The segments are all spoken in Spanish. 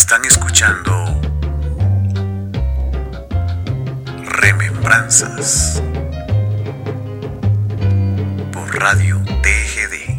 Están escuchando Remembranzas por Radio TGD.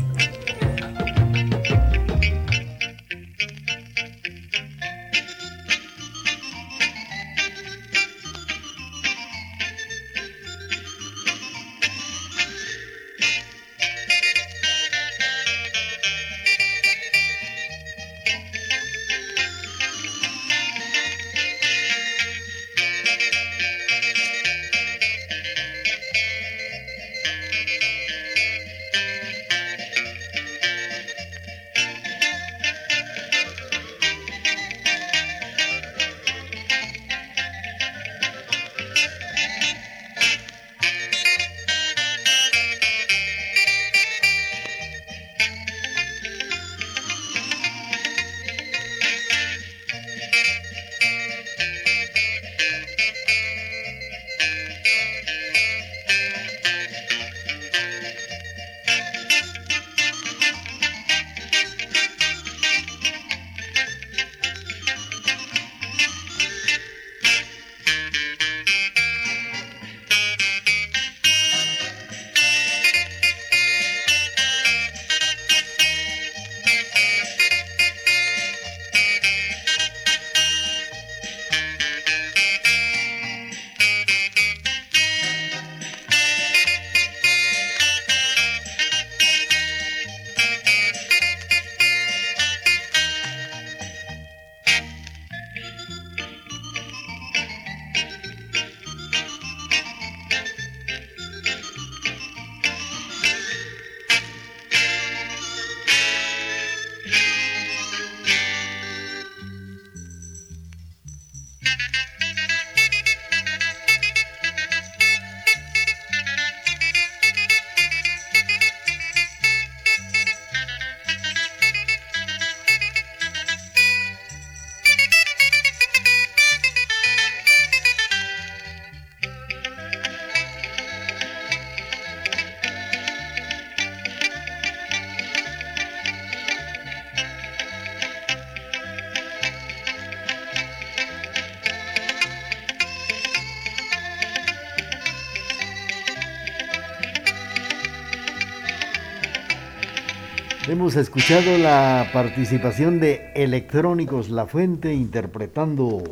Hemos escuchado la participación de Electrónicos La Fuente interpretando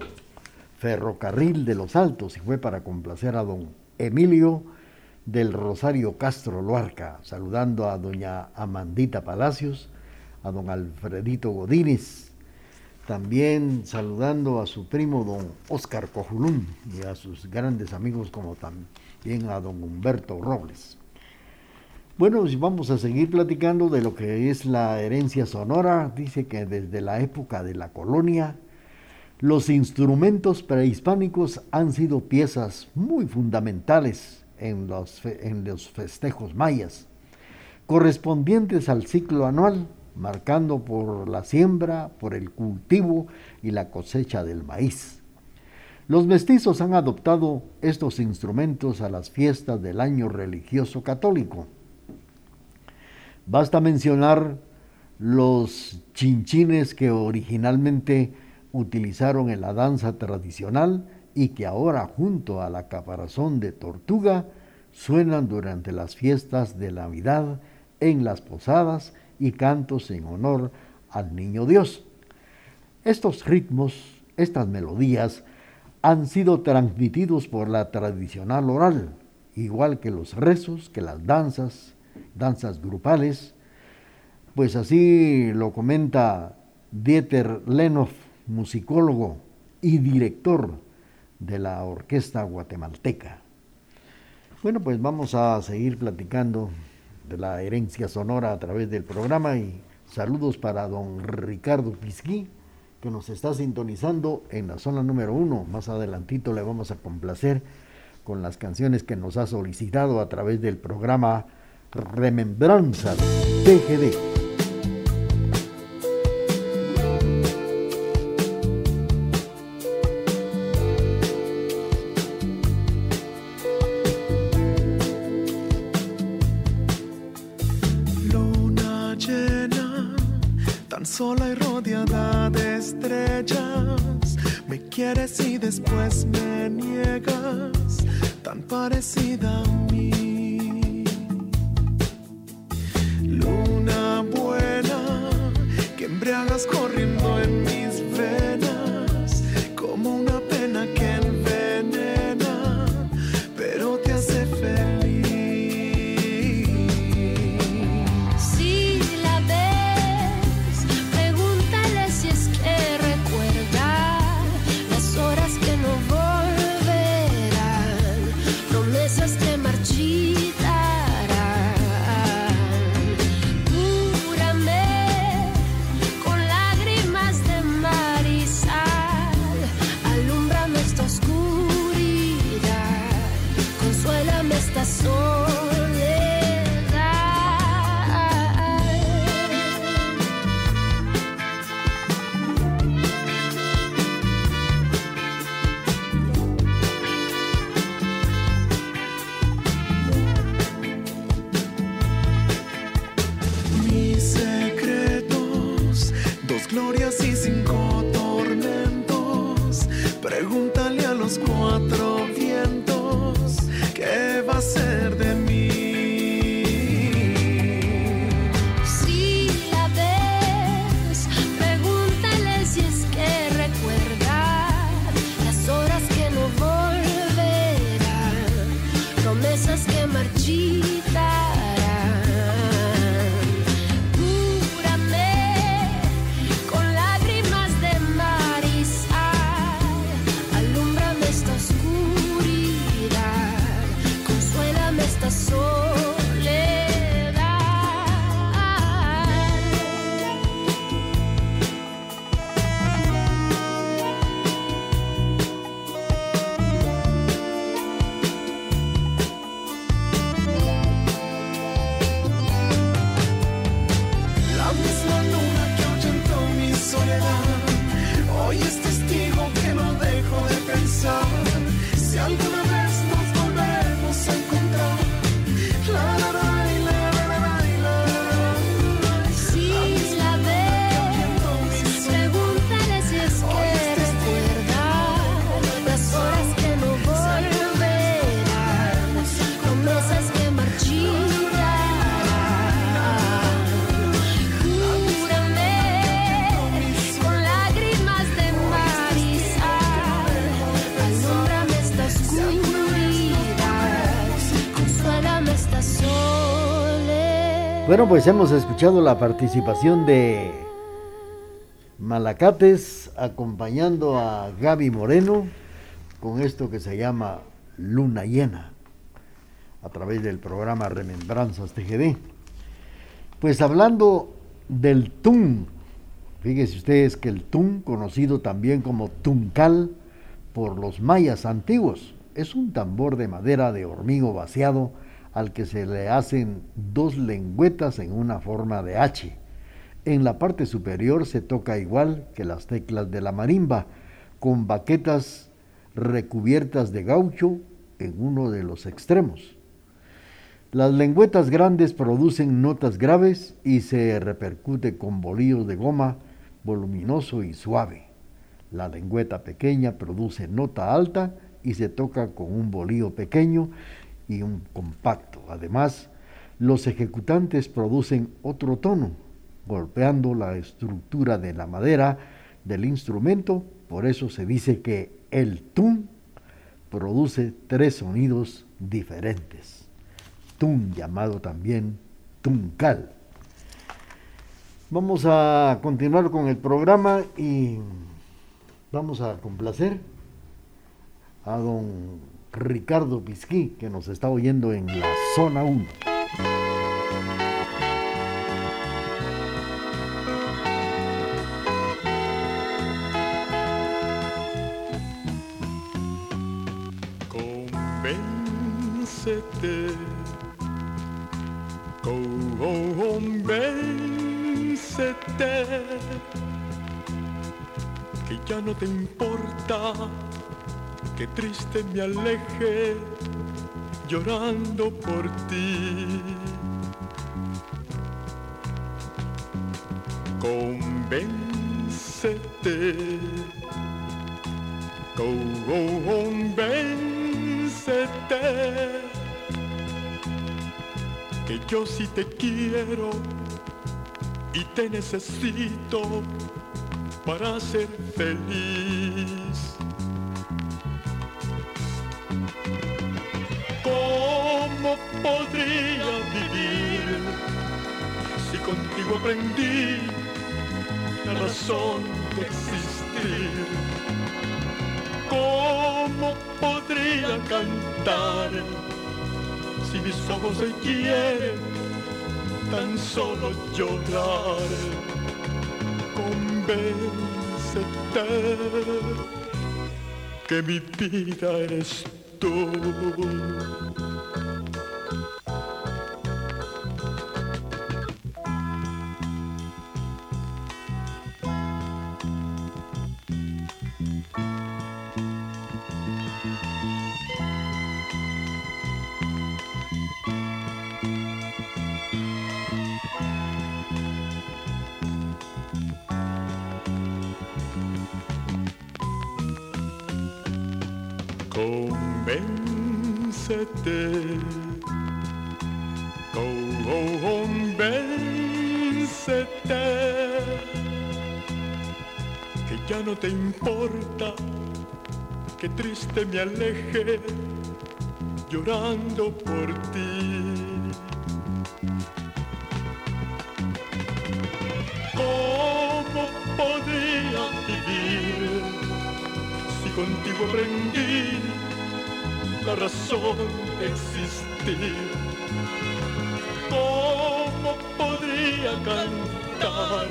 Ferrocarril de los Altos y fue para complacer a don Emilio del Rosario Castro Loarca, saludando a doña Amandita Palacios, a don Alfredito Godínez, también saludando a su primo don Oscar Cojulún y a sus grandes amigos como también a don Humberto Robles. Bueno, vamos a seguir platicando de lo que es la herencia sonora. Dice que desde la época de la colonia, los instrumentos prehispánicos han sido piezas muy fundamentales en los, en los festejos mayas, correspondientes al ciclo anual, marcando por la siembra, por el cultivo y la cosecha del maíz. Los mestizos han adoptado estos instrumentos a las fiestas del año religioso católico Basta mencionar los chinchines que originalmente utilizaron en la danza tradicional y que ahora junto a la caparazón de tortuga suenan durante las fiestas de Navidad, en las posadas y cantos en honor al Niño Dios. Estos ritmos, estas melodías, han sido transmitidos por la tradicional oral, igual que los rezos, que las danzas, danzas grupales, pues así lo comenta Dieter Lenoff, musicólogo y director de la Orquesta Guatemalteca. Bueno, pues vamos a seguir platicando de la herencia sonora a través del programa y saludos para don Ricardo Pisquí, que nos está sintonizando en la zona número uno. Más adelantito le vamos a complacer con las canciones que nos ha solicitado a través del programa Remembranzas TGD. Bueno, pues hemos escuchado la participación de Malacates acompañando a Gaby Moreno con esto que se llama Luna Llena a través del programa Remembranzas TGD. Pues hablando del tun, fíjense ustedes que el tun, conocido también como tuncal por los mayas antiguos, es un tambor de madera de hormigo vaciado al que se le hacen dos lengüetas en una forma de H. En la parte superior se toca igual que las teclas de la marimba, con baquetas recubiertas de gaucho en uno de los extremos. Las lengüetas grandes producen notas graves y se repercute con bolillos de goma voluminoso y suave. La lengüeta pequeña produce nota alta y se toca con un bolillo pequeño y un compacto. Además, los ejecutantes producen otro tono, golpeando la estructura de la madera del instrumento. Por eso se dice que el tun produce tres sonidos diferentes. Tun llamado también tuncal. Vamos a continuar con el programa y vamos a complacer a don Ricardo Pisquí, que nos está oyendo en la zona 1. Que triste me aleje llorando por ti. Convéncete, convéncete, que yo sí te quiero y te necesito para ser feliz. Podría vivir si contigo aprendí la razón de existir? ¿Cómo podría cantar si mis ojos se quieren tan solo llorar? Convéncete que mi vida eres tú. Convéncete, convéncete, que ya no te importa que triste me aleje llorando por ti. ¿Cómo podría vivir si contigo aprendí la razón existir? ¿Cómo podría cantar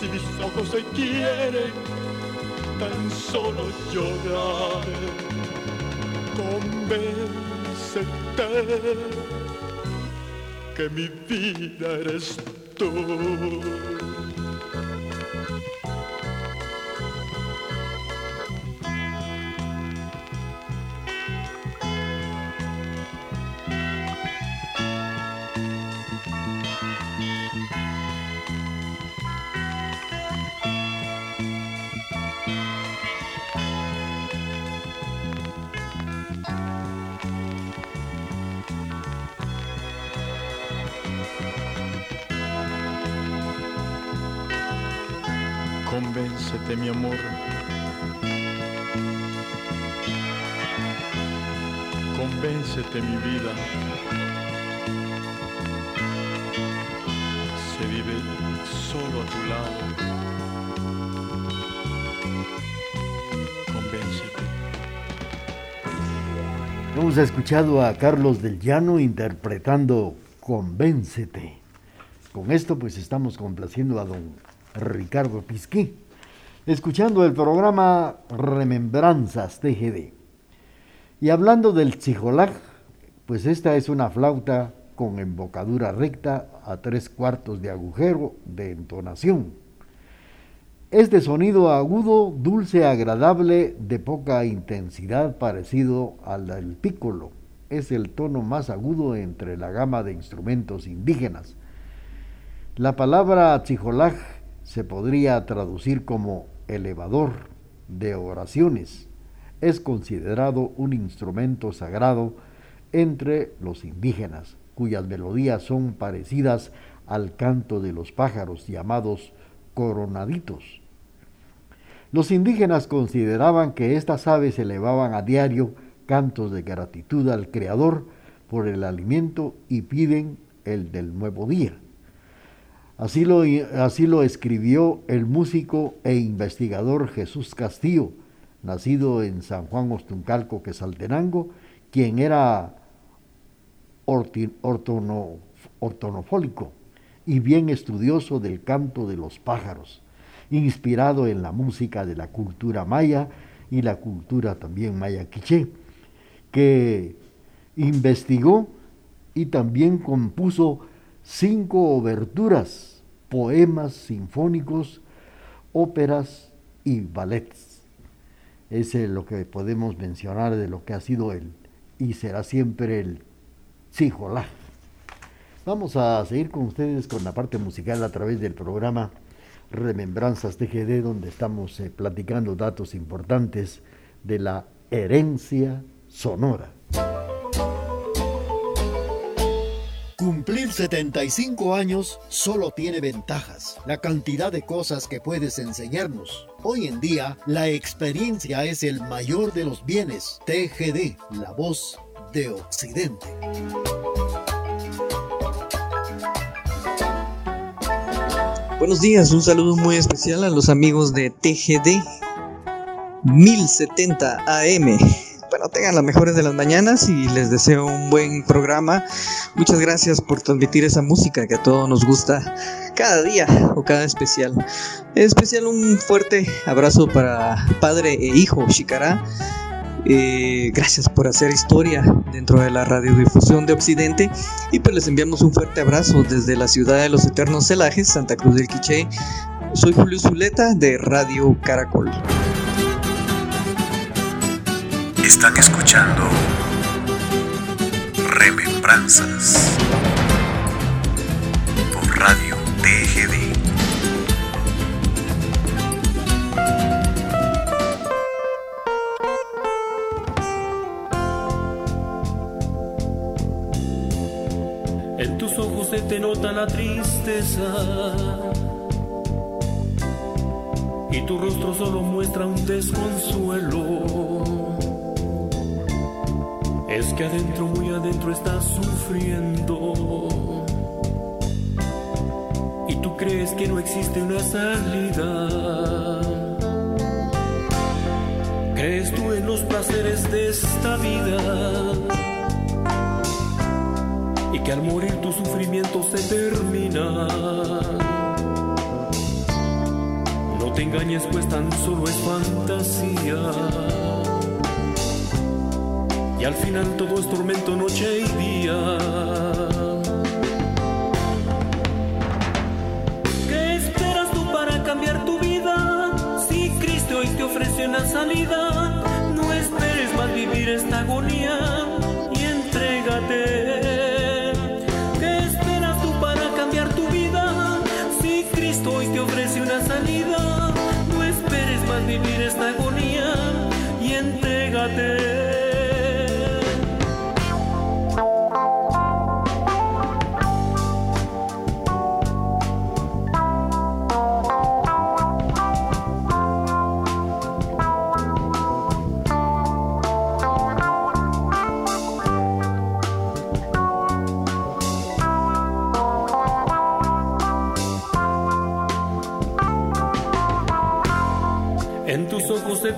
si mis ojos se quieren tan solo llorar? Convéncete que mi vida eres tú. Convéncete, mi vida. Se vive solo a tu lado. Convéncete. Hemos escuchado a Carlos del Llano interpretando Convéncete. Con esto pues estamos complaciendo a don Ricardo Pisquí, escuchando el programa Remembranzas TGD. Y hablando del tzijolaj, pues esta es una flauta con embocadura recta a tres cuartos de agujero de entonación. Es de sonido agudo, dulce, agradable, de poca intensidad, parecido al del pícolo. Es el tono más agudo entre la gama de instrumentos indígenas. La palabra tzijolaj se podría traducir como elevador de oraciones. Es considerado un instrumento sagrado entre los indígenas, cuyas melodías son parecidas al canto de los pájaros llamados coronaditos. Los indígenas consideraban que estas aves elevaban a diario cantos de gratitud al Creador por el alimento y piden el del nuevo día. Así lo, así lo, escribió el músico e investigador Jesús Castillo, nacido en San Juan Ostuncalco, Quesaltenango, quien era ortono, ortonofólico y bien estudioso del canto de los pájaros, inspirado en la música de la cultura maya y la cultura también maya quiché, que investigó y también compuso cinco oberturas poemas sinfónicos, óperas y ballets. Es lo que podemos mencionar de lo que ha sido el y será siempre el Tzijolá. Vamos a seguir con ustedes con la parte musical a través del programa Remembranzas TGD, donde estamos eh, platicando datos importantes de la herencia sonora. Cumplir 75 años solo tiene ventajas. La cantidad de cosas que puedes enseñarnos. Hoy en día, la experiencia es el mayor de los bienes. TGD, la voz de Occidente. Buenos días, un saludo muy especial a los amigos de TGD 1070 AM bueno, tengan las mejores de las mañanas y les deseo un buen programa. Muchas gracias por transmitir esa música que a todos nos gusta cada día o cada especial. En especial un fuerte abrazo para padre e hijo Shikara. Eh, gracias por hacer historia dentro de la radiodifusión de Occidente y pues les enviamos un fuerte abrazo desde la ciudad de los eternos celajes, Santa Cruz del Quiché. Soy Julio Zuleta de Radio Caracol. Están escuchando Remembranzas por Radio TGD. En tus ojos se te nota la tristeza y tu rostro solo muestra un desconsuelo. Es que adentro, muy adentro estás sufriendo. Y tú crees que no existe una salida. ¿Crees tú en los placeres de esta vida? Y que al morir tu sufrimiento se termina. No te engañes, pues tan solo es fantasía y al final todo es tormento noche y día.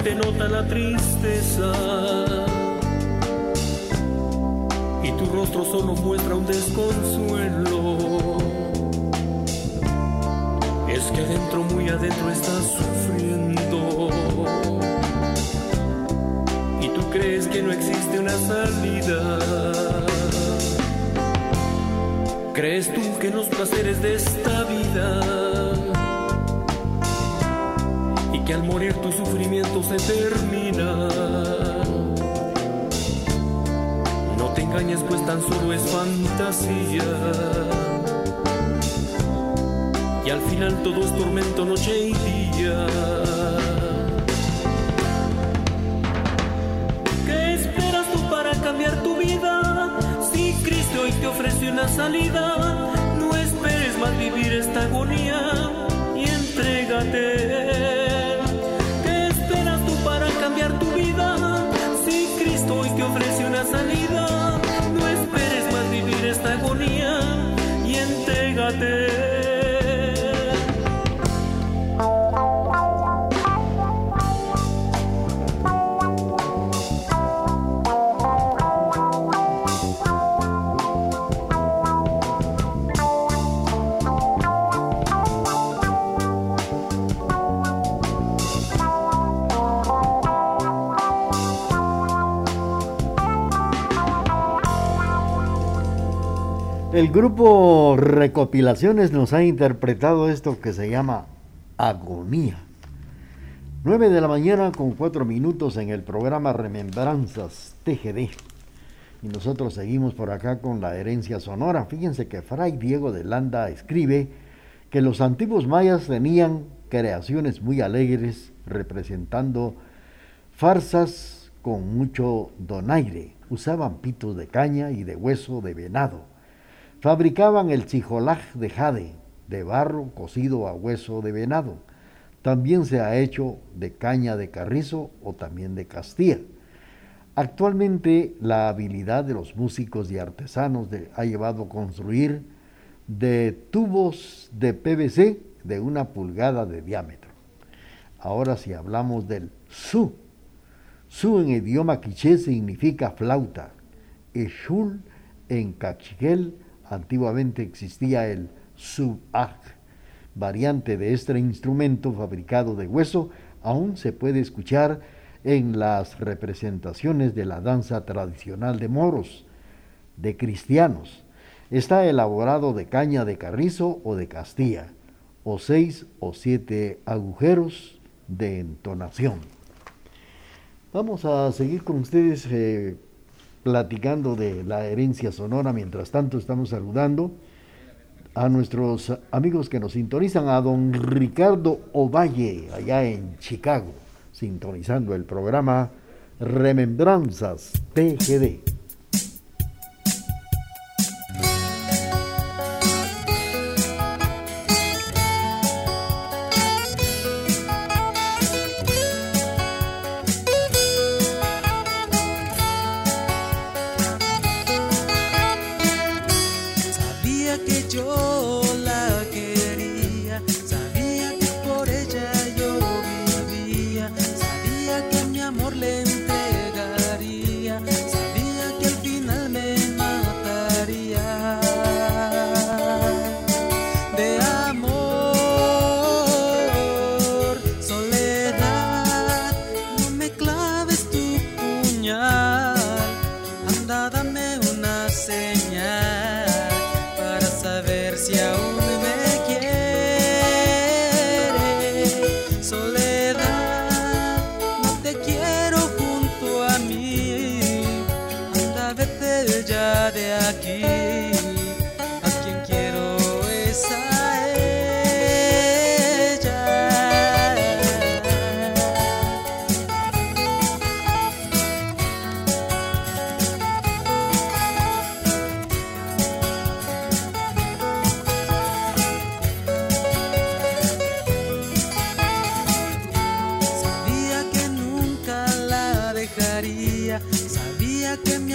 Te nota la tristeza y tu rostro solo muestra un desconsuelo. Es que adentro, muy adentro estás sufriendo y tú crees que no existe una salida. ¿Crees tú que los placeres de esta vida que al morir tu sufrimiento se termina. No te engañes, pues tan solo es fantasía. Y al final todo es tormento, noche y día. ¿Qué esperas tú para cambiar tu vida? Si Cristo hoy te ofrece una salida, no esperes más vivir esta agonía y entrégate. El grupo Recopilaciones nos ha interpretado esto que se llama Agonía. 9 de la mañana con 4 minutos en el programa Remembranzas TGD. Y nosotros seguimos por acá con la herencia sonora. Fíjense que Fray Diego de Landa escribe que los antiguos mayas tenían creaciones muy alegres representando farsas con mucho donaire. Usaban pitos de caña y de hueso de venado. Fabricaban el chijolaj de jade, de barro cocido a hueso de venado. También se ha hecho de caña de carrizo o también de castilla. Actualmente la habilidad de los músicos y artesanos ha llevado a construir de tubos de PVC de una pulgada de diámetro. Ahora si hablamos del su, su en idioma quiché significa flauta. Y shul en cachiquel antiguamente existía el subaj, variante de este instrumento fabricado de hueso, aún se puede escuchar en las representaciones de la danza tradicional de moros, de cristianos. Está elaborado de caña de carrizo o de castilla, o seis o siete agujeros de entonación. Vamos a seguir con ustedes eh, platicando de la herencia sonora. Mientras tanto, estamos saludando a nuestros amigos que nos sintonizan, a don Ricardo Ovalle, allá en Chicago, sintonizando el programa Remembranzas TGD.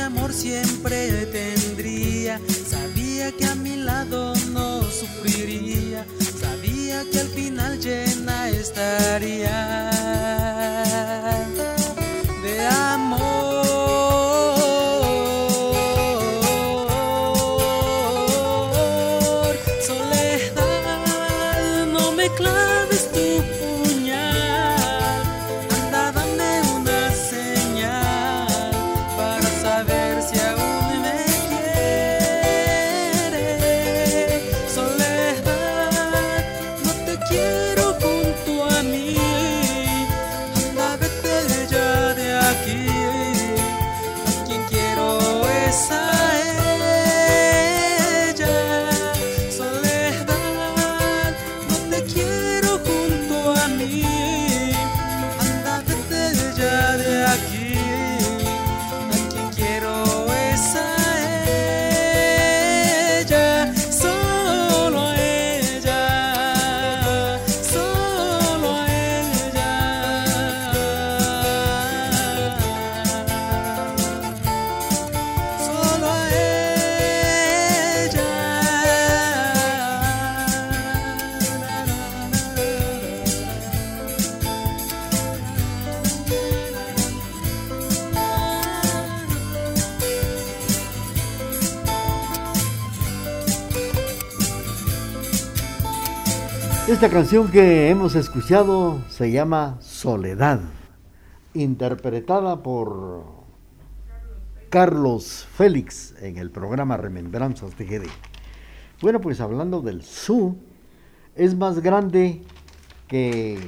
Amor siempre tendría, sabía que a mi lado no sufriría, sabía que al final llena estaría Esta canción que hemos escuchado se llama Soledad, interpretada por Carlos Félix en el programa Remembranzas TGD. Bueno, pues hablando del su, es más grande que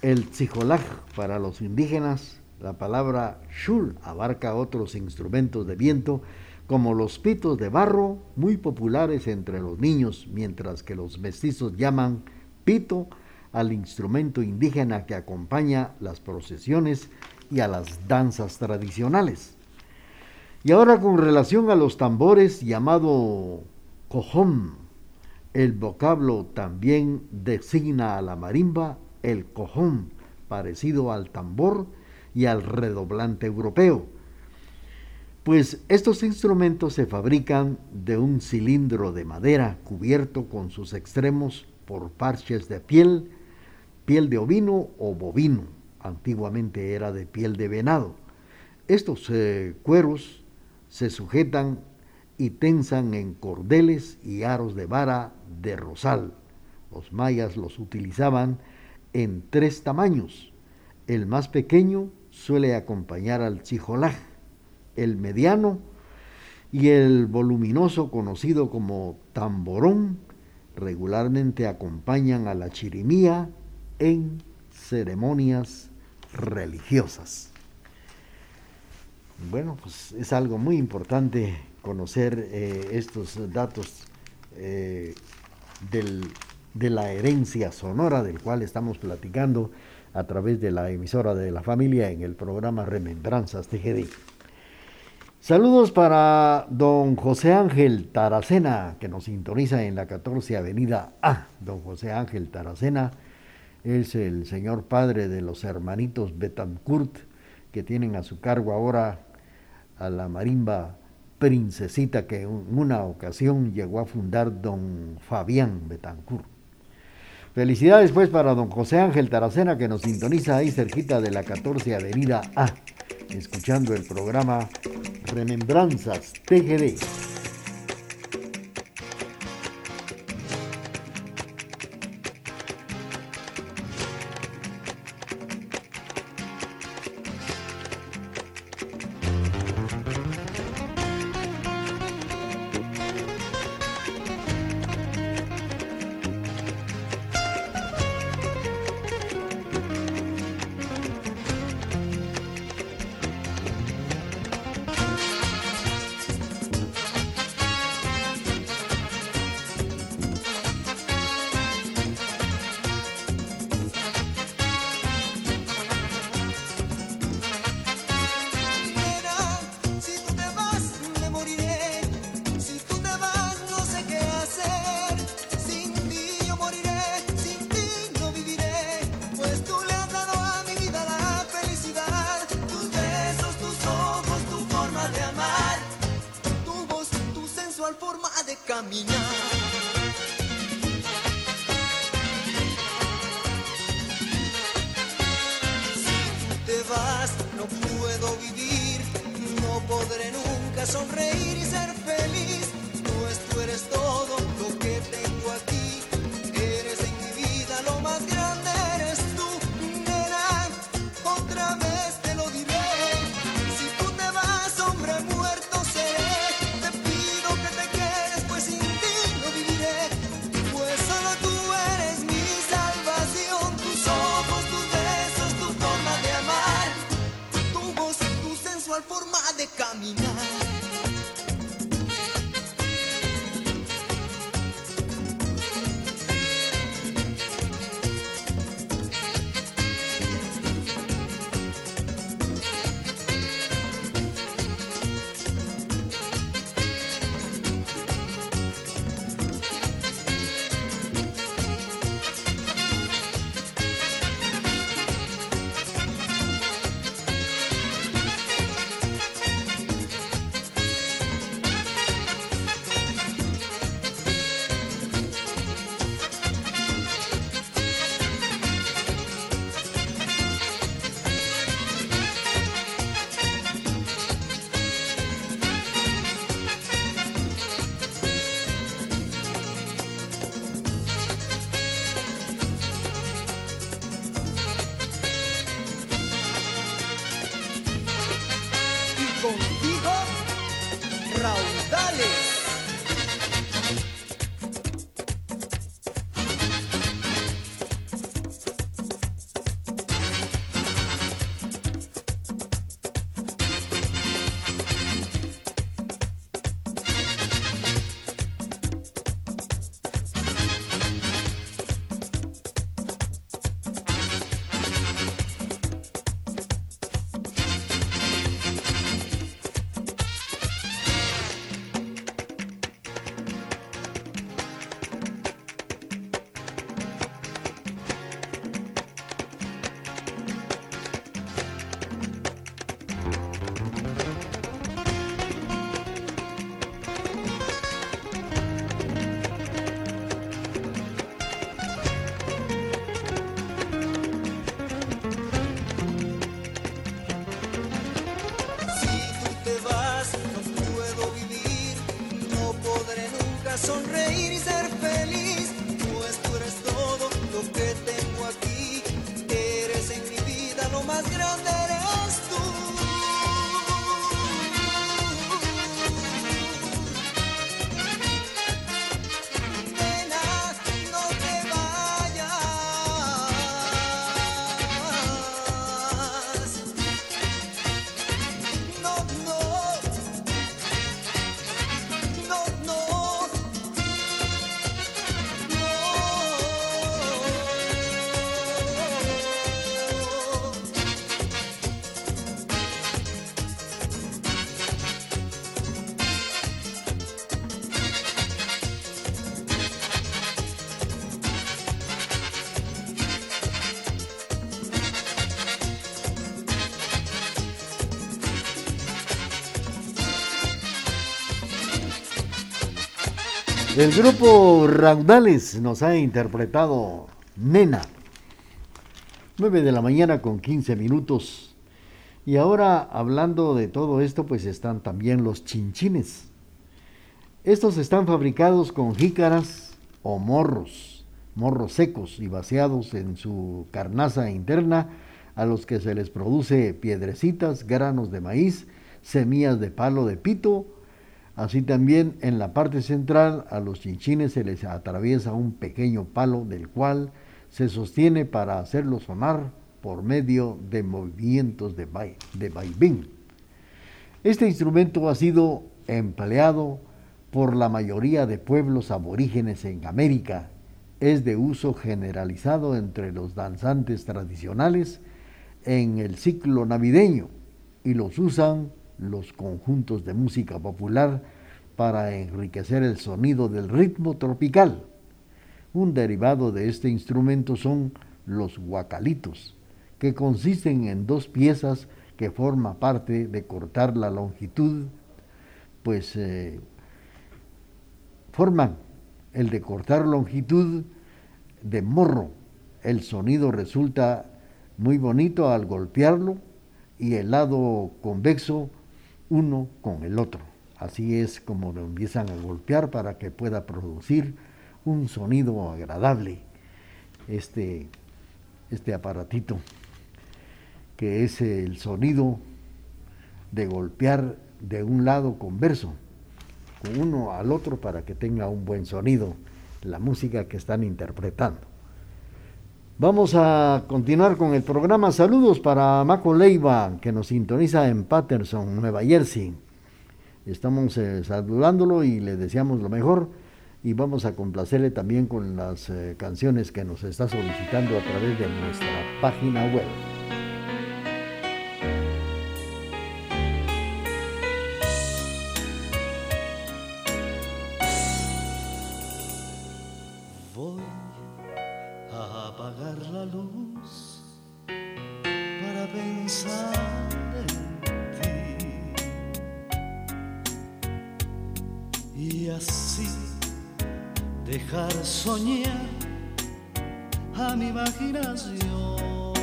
el tzijolaj para los indígenas. La palabra shul abarca otros instrumentos de viento como los pitos de barro, muy populares entre los niños, mientras que los mestizos llaman pito al instrumento indígena que acompaña las procesiones y a las danzas tradicionales. Y ahora con relación a los tambores llamado cojón, el vocablo también designa a la marimba el cojón, parecido al tambor y al redoblante europeo. Pues estos instrumentos se fabrican de un cilindro de madera cubierto con sus extremos por parches de piel, piel de ovino o bovino. Antiguamente era de piel de venado. Estos eh, cueros se sujetan y tensan en cordeles y aros de vara de rosal. Los mayas los utilizaban en tres tamaños. El más pequeño suele acompañar al chijolaj el mediano y el voluminoso conocido como tamborón regularmente acompañan a la chirimía en ceremonias religiosas. Bueno, pues es algo muy importante conocer eh, estos datos eh, de la herencia sonora del cual estamos platicando a través de la emisora de la familia en el programa Remembranzas TGD. Saludos para don José Ángel Taracena, que nos sintoniza en la 14 Avenida A. Don José Ángel Taracena es el señor padre de los hermanitos Betancourt, que tienen a su cargo ahora a la marimba princesita que en una ocasión llegó a fundar don Fabián Betancourt. Felicidades pues para don José Ángel Taracena que nos sintoniza ahí cerquita de la 14 Avenida A escuchando el programa Remembranzas TGD. El grupo Raudales nos ha interpretado Nena. 9 de la mañana con 15 minutos. Y ahora hablando de todo esto, pues están también los chinchines. Estos están fabricados con jícaras o morros, morros secos y vaciados en su carnaza interna, a los que se les produce piedrecitas, granos de maíz, semillas de palo de pito Así también en la parte central a los chinchines se les atraviesa un pequeño palo del cual se sostiene para hacerlo sonar por medio de movimientos de, de vaivén. Este instrumento ha sido empleado por la mayoría de pueblos aborígenes en América. Es de uso generalizado entre los danzantes tradicionales en el ciclo navideño y los usan los conjuntos de música popular para enriquecer el sonido del ritmo tropical. Un derivado de este instrumento son los guacalitos, que consisten en dos piezas que forman parte de cortar la longitud, pues eh, forman el de cortar longitud de morro. El sonido resulta muy bonito al golpearlo y el lado convexo uno con el otro. Así es como lo empiezan a golpear para que pueda producir un sonido agradable este, este aparatito, que es el sonido de golpear de un lado converso, con uno al otro para que tenga un buen sonido la música que están interpretando. Vamos a continuar con el programa. Saludos para Maco Leiva, que nos sintoniza en Patterson, Nueva Jersey. Estamos eh, saludándolo y le deseamos lo mejor. Y vamos a complacerle también con las eh, canciones que nos está solicitando a través de nuestra página web. y así dejar soñar a mi imaginación.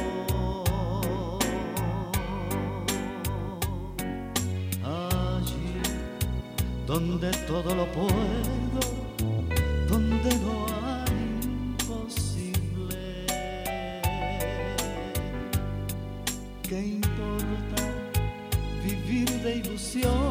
Allí donde todo lo puedo, donde no hay imposible. ¿Qué importa vivir de ilusión?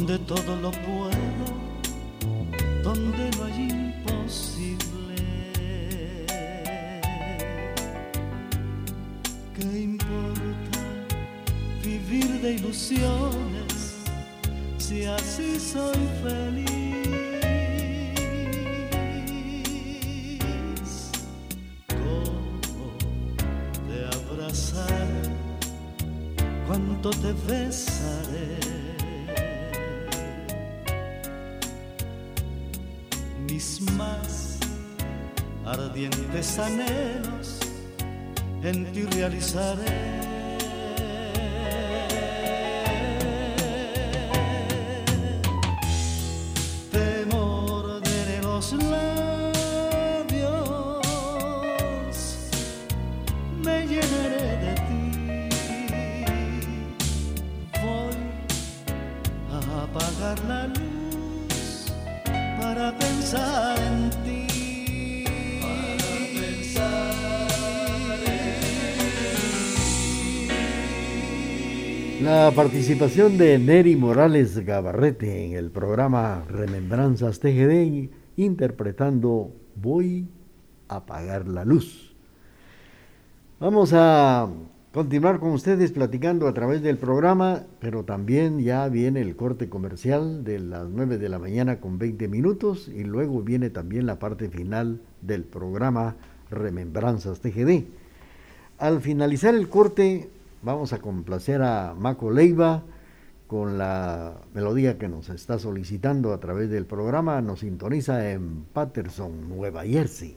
donde todo lo puedo, pensaré. Temor de los labios, me llenaré de ti. Voy a apagar la luz para pensar en ti. La participación de Neri Morales Gabarrete en el programa Remembranzas TGD interpretando Voy a apagar la luz. Vamos a continuar con ustedes platicando a través del programa, pero también ya viene el corte comercial de las 9 de la mañana con 20 minutos y luego viene también la parte final del programa Remembranzas TGD. Al finalizar el corte vamos a complacer a Maco Leiva con la melodía que nos está solicitando a través del programa. Nos sintoniza en Patterson, Nueva Jersey.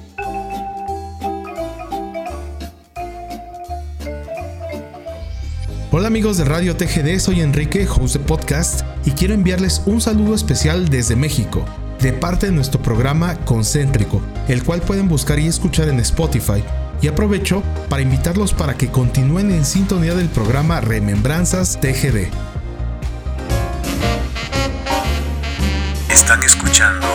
Hola amigos de Radio TGD, soy Enrique, host de podcast, y quiero enviarles un saludo especial desde México, de parte de nuestro programa Concéntrico, el cual pueden buscar y escuchar en Spotify. Y aprovecho para invitarlos para que continúen en sintonía del programa Remembranzas TGD. Están escuchando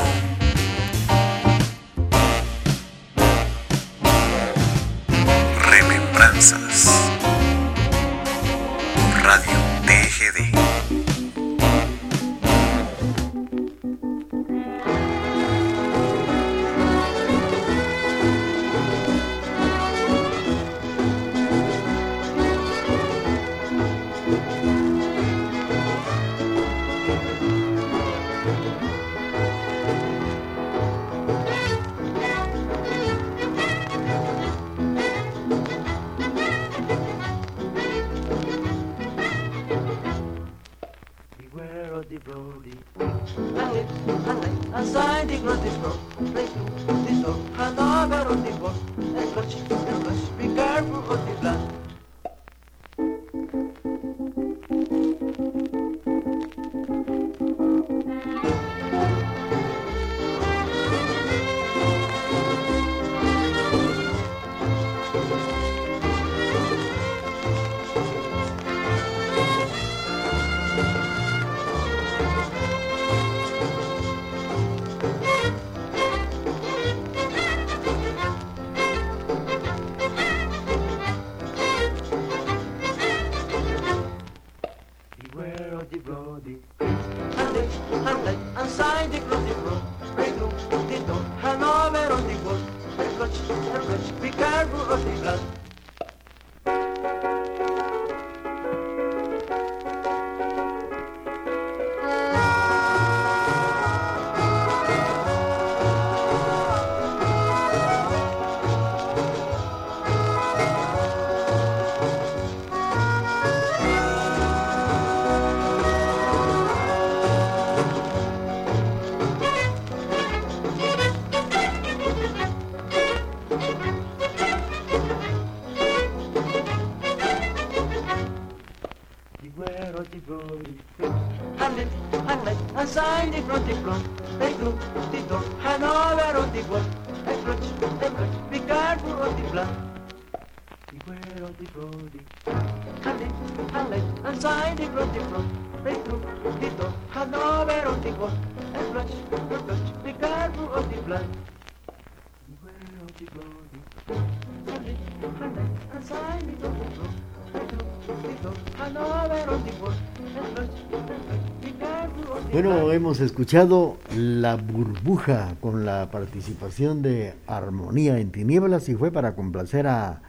Bueno, hemos escuchado La Burbuja con la participación de Armonía en Tinieblas y fue para complacer a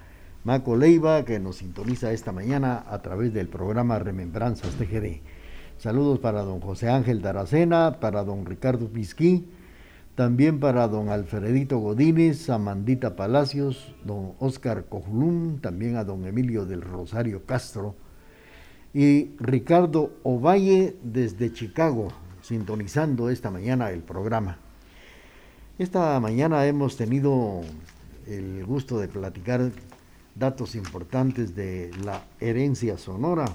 Maco Leiva que nos sintoniza esta mañana a través del programa Remembranzas TGD. Saludos para don José Ángel Taracena, para don Ricardo Pisquí, también para don Alfredito Godínez, Amandita Palacios, don Oscar Cojulum, también a don Emilio del Rosario Castro y Ricardo Ovalle desde Chicago, sintonizando esta mañana el programa. Esta mañana hemos tenido el gusto de platicar datos importantes de la herencia sonora,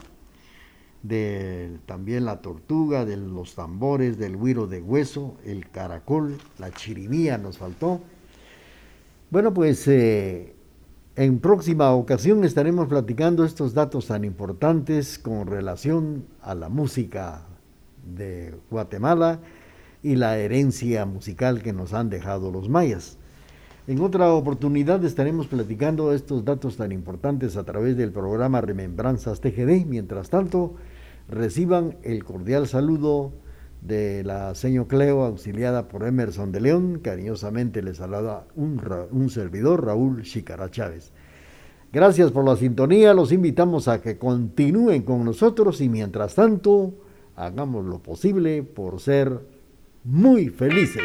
de también la tortuga, de los tambores, del güiro de hueso, el caracol, la chirimía nos faltó. Bueno, pues eh, en próxima ocasión estaremos platicando estos datos tan importantes con relación a la música de Guatemala y la herencia musical que nos han dejado los mayas. En otra oportunidad estaremos platicando estos datos tan importantes a través del programa Remembranzas TGD. Mientras tanto, reciban el cordial saludo de la señor Cleo, auxiliada por Emerson de León. Cariñosamente les saluda un, un servidor, Raúl Chicara Chávez. Gracias por la sintonía, los invitamos a que continúen con nosotros y mientras tanto, hagamos lo posible por ser muy felices.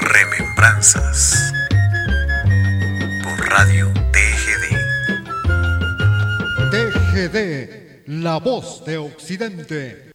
Remembranzas por Radio TGD. TGD, la voz de Occidente.